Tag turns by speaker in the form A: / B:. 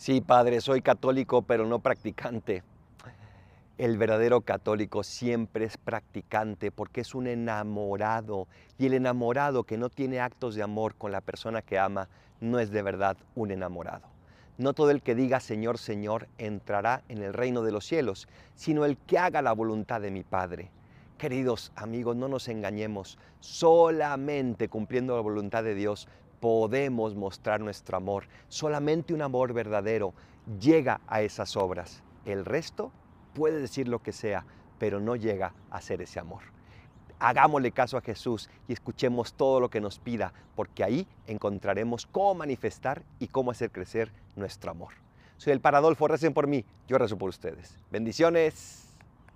A: Sí, padre, soy católico, pero no practicante. El verdadero católico siempre es practicante porque es un enamorado. Y el enamorado que no tiene actos de amor con la persona que ama no es de verdad un enamorado. No todo el que diga Señor, Señor entrará en el reino de los cielos, sino el que haga la voluntad de mi Padre. Queridos amigos, no nos engañemos. Solamente cumpliendo la voluntad de Dios podemos mostrar nuestro amor. Solamente un amor verdadero llega a esas obras. El resto puede decir lo que sea, pero no llega a ser ese amor. Hagámosle caso a Jesús y escuchemos todo lo que nos pida, porque ahí encontraremos cómo manifestar y cómo hacer crecer nuestro amor. Soy el Paradolfo, recen por mí, yo rezo por ustedes. Bendiciones.